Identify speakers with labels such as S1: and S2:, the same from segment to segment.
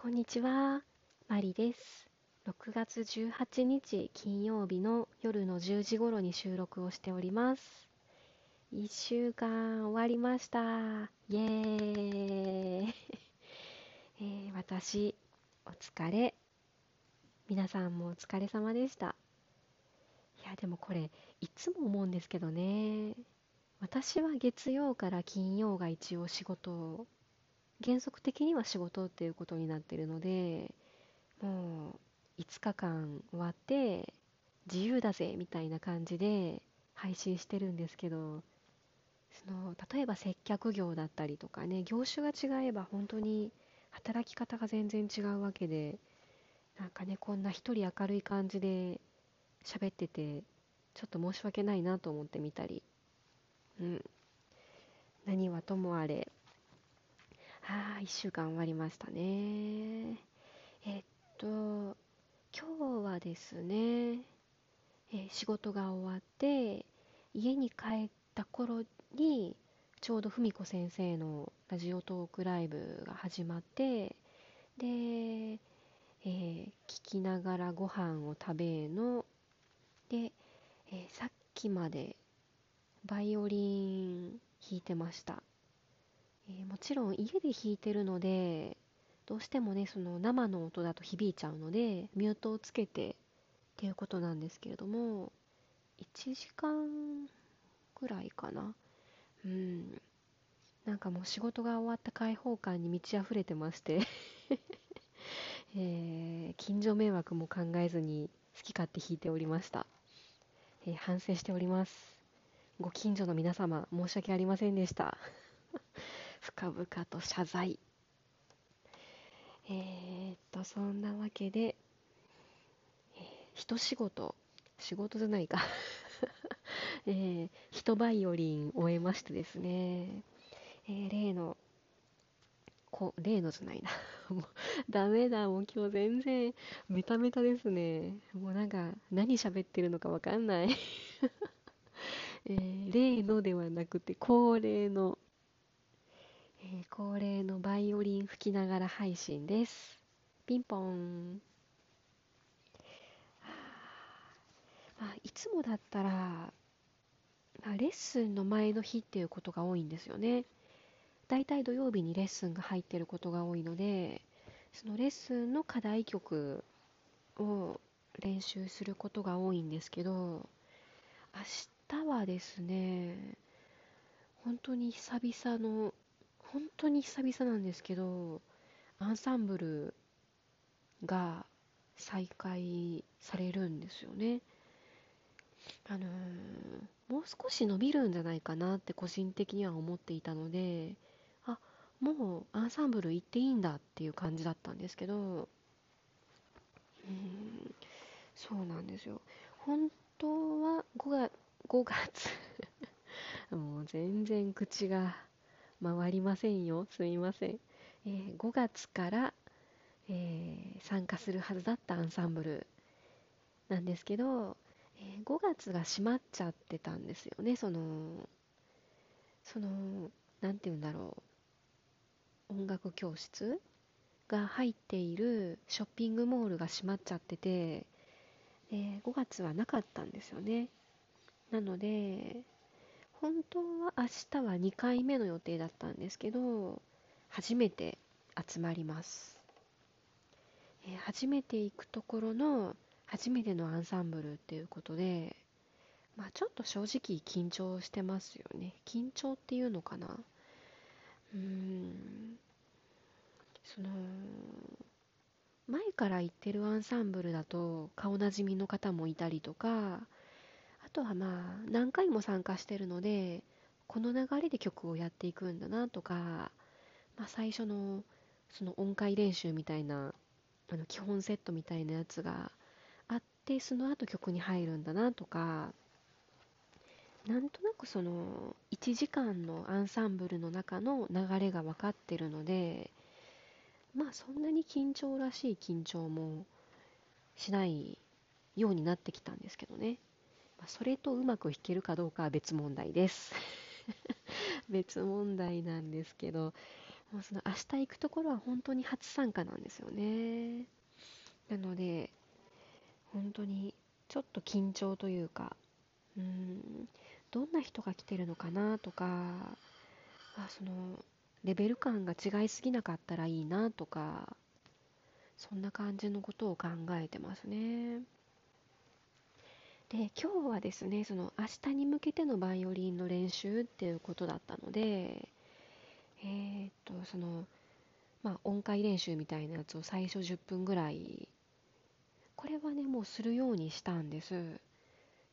S1: こんにちは、マリです。6月18日金曜日の夜の10時頃に収録をしております。1週間終わりました。イエーイ、えー、私、お疲れ。皆さんもお疲れ様でした。いや、でもこれ、いつも思うんですけどね。私は月曜から金曜が一応仕事原則的には仕事っていうことになってるのでもう5日間終わって自由だぜみたいな感じで配信してるんですけどその例えば接客業だったりとかね業種が違えば本当に働き方が全然違うわけでなんかねこんな一人明るい感じで喋っててちょっと申し訳ないなと思ってみたり。うん。何はともあれああ、1週間終わりましたね。えっと、今日はですね、え仕事が終わって、家に帰った頃に、ちょうど文子先生のラジオトークライブが始まって、で、えー、聞きながらご飯を食べの、で、えー、さっきまでバイオリン弾いてました。えー、もちろん家で弾いてるのでどうしてもねその生の音だと響いちゃうのでミュートをつけてっていうことなんですけれども1時間ぐらいかな。うん。なんかもう仕事が終わった開放感に満ち溢れてまして。えー、近所迷惑も考えずに好き勝手弾いておりました、えー、反省しております。ご近所の皆様申し訳ありませんでした。深々と謝罪。えー、っとそんなわけで、えー、一仕事仕事じゃないか。えー、一バイオリン終えましてですね、えー、例のこ例のじゃないな。もうダメだ。もう今日全然メタメタですね。もうなんか何喋ってるのかわかんない。えー、例のではなくて恒例のえー、恒例のバイオリン吹きながら配信です。ピンポン。まあ、いつもだったら、まあ、レッスンの前の日っていうことが多いんですよね。だいたい土曜日にレッスンが入ってることが多いので、そのレッスンの課題曲を練習することが多いんですけど、明日はですね、本当に久々の本当に久々なんですけどアンサンブルが再開されるんですよね。あのー、もう少し伸びるんじゃないかなって個人的には思っていたのであもうアンサンブル行っていいんだっていう感じだったんですけどうんそうなんですよ本当は5月 ,5 月 もう全然口が回りませんよ。すみません。えー、5月から、えー、参加するはずだったアンサンブルなんですけど、えー、5月が閉まっちゃってたんですよね。その、その、なんて言うんだろう。音楽教室が入っているショッピングモールが閉まっちゃってて、え5月はなかったんですよね。なので、本当は明日は2回目の予定だったんですけど初めて集まります、えー、初めて行くところの初めてのアンサンブルっていうことでまあちょっと正直緊張してますよね。緊張っていうのかな。うーん。その前から行ってるアンサンブルだと顔なじみの方もいたりとかあとはまあ何回も参加してるのでこの流れで曲をやっていくんだなとか、まあ、最初のその音階練習みたいなあの基本セットみたいなやつがあってその後曲に入るんだなとかなんとなくその1時間のアンサンブルの中の流れが分かってるのでまあそんなに緊張らしい緊張もしないようになってきたんですけどね。ま、それとうまく弾けるかどうかは別問題です。別問題なんですけどもうその明日行くところは本当に初参加なんですよね。なので本当にちょっと緊張というかうんどんな人が来てるのかなとかあそのレベル感が違いすぎなかったらいいなとかそんな感じのことを考えてますね。で今日はですねその明日に向けてのバイオリンの練習っていうことだったのでえー、っとそのまあ音階練習みたいなやつを最初10分ぐらいこれはねもうするようにしたんです。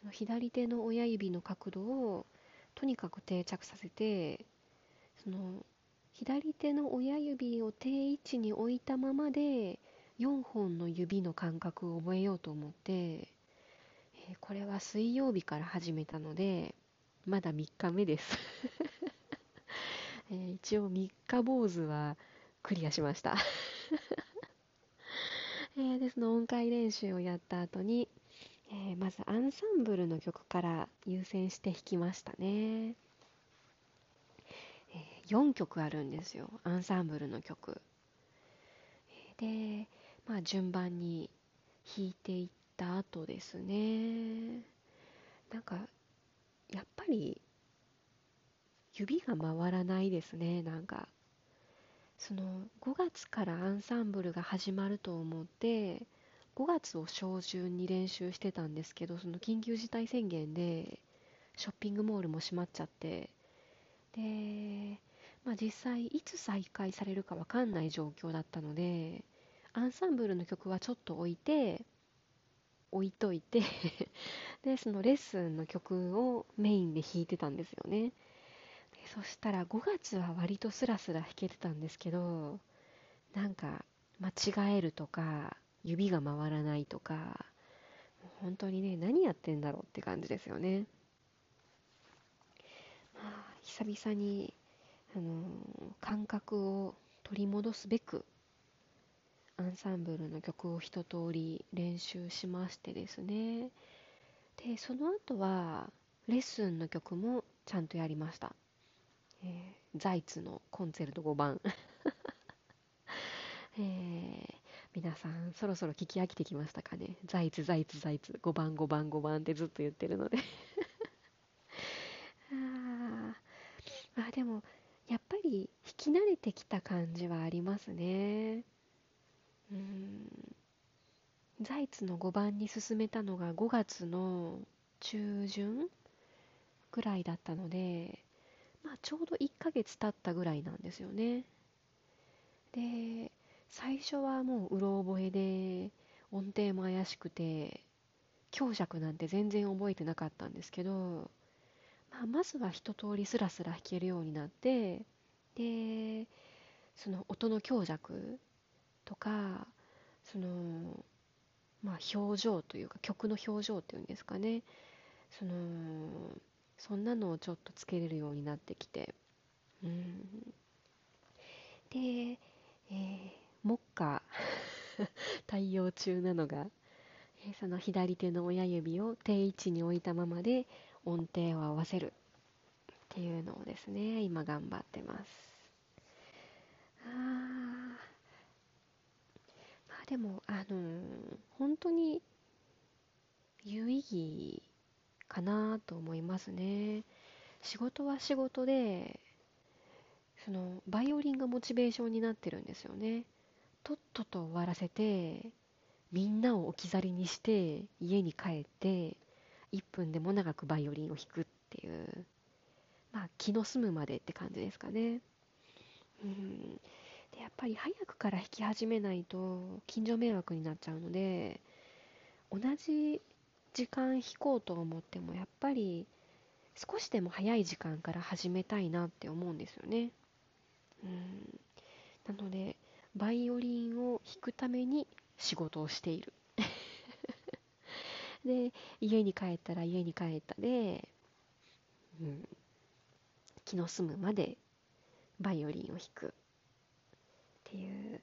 S1: その左手の親指の角度をとにかく定着させてその左手の親指を定位置に置いたままで4本の指の感覚を覚えようと思ってこれは水曜日から始めたので、まだ3日目です。えー一応3日坊主はクリアしました。えーで、その音階練習をやった後に、えーまずアンサンブルの曲から優先して弾きましたね。え4曲あるんですよ、アンサンブルの曲。で、まあ順番に弾いていってた後ですね。なんかやっぱり指が回らないですね。なんかその5月からアンサンブルが始まると思って5月を初旬に練習してたんですけどその緊急事態宣言でショッピングモールも閉まっちゃってで、まあ、実際いつ再開されるかわかんない状況だったのでアンサンブルの曲はちょっと置いて置いといて でそのレッスンの曲をメインで弾いてたんですよね。そしたら5月は割とスラスラ弾けてたんですけどなんか間違えるとか指が回らないとか本当にね何やってんだろうって感じですよね。まあ久々に、あのー感覚を取り戻すべくアンサンブルの曲を一通り練習しましてですね。でその後はレッスンの曲もちゃんとやりました、えーザイツのコンチェルト5番、えー皆さんそろそろ聞き飽きてきましたかね。ザイツザイツザイツ5番5番5番ってずっと言ってるので。あまあでもやっぱり弾き慣れてきた感じはありますね。うんザイツの5番に進めたのが5月の中旬ぐらいだったので、まあ、ちょうど1ヶ月経ったぐらいなんですよね。で、最初はもううろ覚えで音程も怪しくて強弱なんて全然覚えてなかったんですけど、まあ、まずは一通りスラスラ弾けるようになってでその音の強弱とかそのまあ表情というか曲の表情っていうんですかね。そのそんなのをちょっとつけれるようになってきて。うん。で、えー、目下。対応中なのが、えーその左手の親指を定位置に置いたままで音程を合わせる。っていうのをですね今頑張ってます。あー。まあでもあのー本当に有意義かなと思いますね。仕事は仕事でそのバイオリンがモチベーションになってるんですよね。とっとと終わらせてみんなを置き去りにして家に帰って1分でも長くバイオリンを弾くっていうまあ気の済むまでって感じですかね。うん。でやっぱり早くから弾き始めないと近所迷惑になっちゃうので同じ時間弾こうと思ってもやっぱり少しでも早い時間から始めたいなって思うんですよね。うん。なのでバイオリンを弾くために仕事をしている。で家に帰ったら家に帰ったで、うん、気の済むまでバイオリンを弾く。っていう。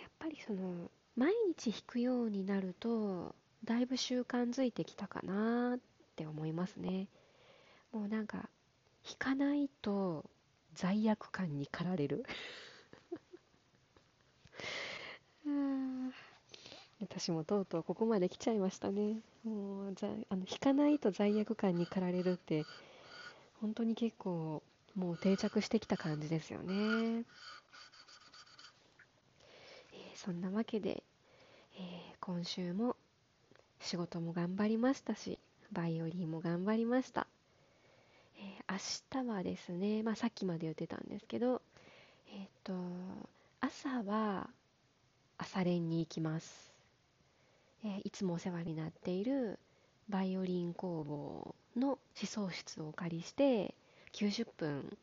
S1: やっぱりその毎日弾くようになるとだいぶ習慣づいてきたかなって思いますね。もうなんか弾かないと罪悪感に駆られる。私もとうとうここまで来ちゃいましたね。もうあの弾かないと罪悪感に駆られるって本当に結構もう定着してきた感じですよね、そんなわけで、えー、今週も仕事も頑張りましたしバイオリンも頑張りました、えー、明日はですね、まあ、さっきまで言ってたんですけどえっ、と朝は朝練に行きます、えいつもお世話になっているバイオリン工房の思想室をお借りして90分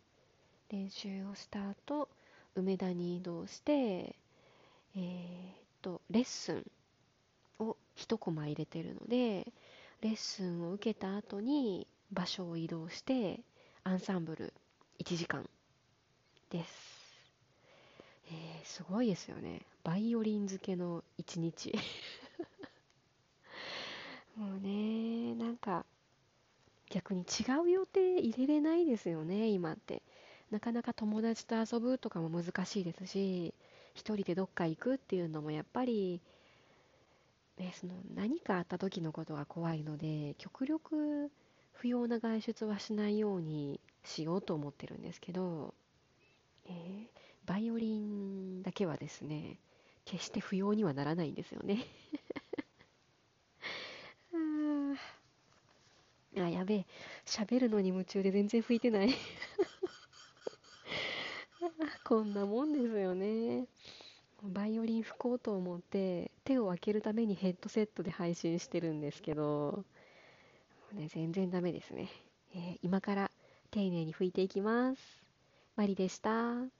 S1: 練習をした後梅田に移動してえー、とレッスンを1コマ入れてるのでレッスンを受けた後に場所を移動してアンサンブル1時間です、えー、すごいですよね。バイオリン漬けの1日。もうねなんか逆に違う予定入れれないですよね今って。なかなか友達と遊ぶとかも難しいですし一人でどっか行くっていうのもやっぱり、ね、その何かあった時のことが怖いので極力不要な外出はしないようにしようと思ってるんですけど、えー、バイオリンだけはですね決して不要にはならないんですよね。あ、やべえ。喋るのに夢中で全然吹いてない。こんなもんですよね。バイオリン吹こうと思って手を開けるためにヘッドセットで配信してるんですけど、ね、全然ダメですね、えー、今から丁寧に拭いていきます。マリでした。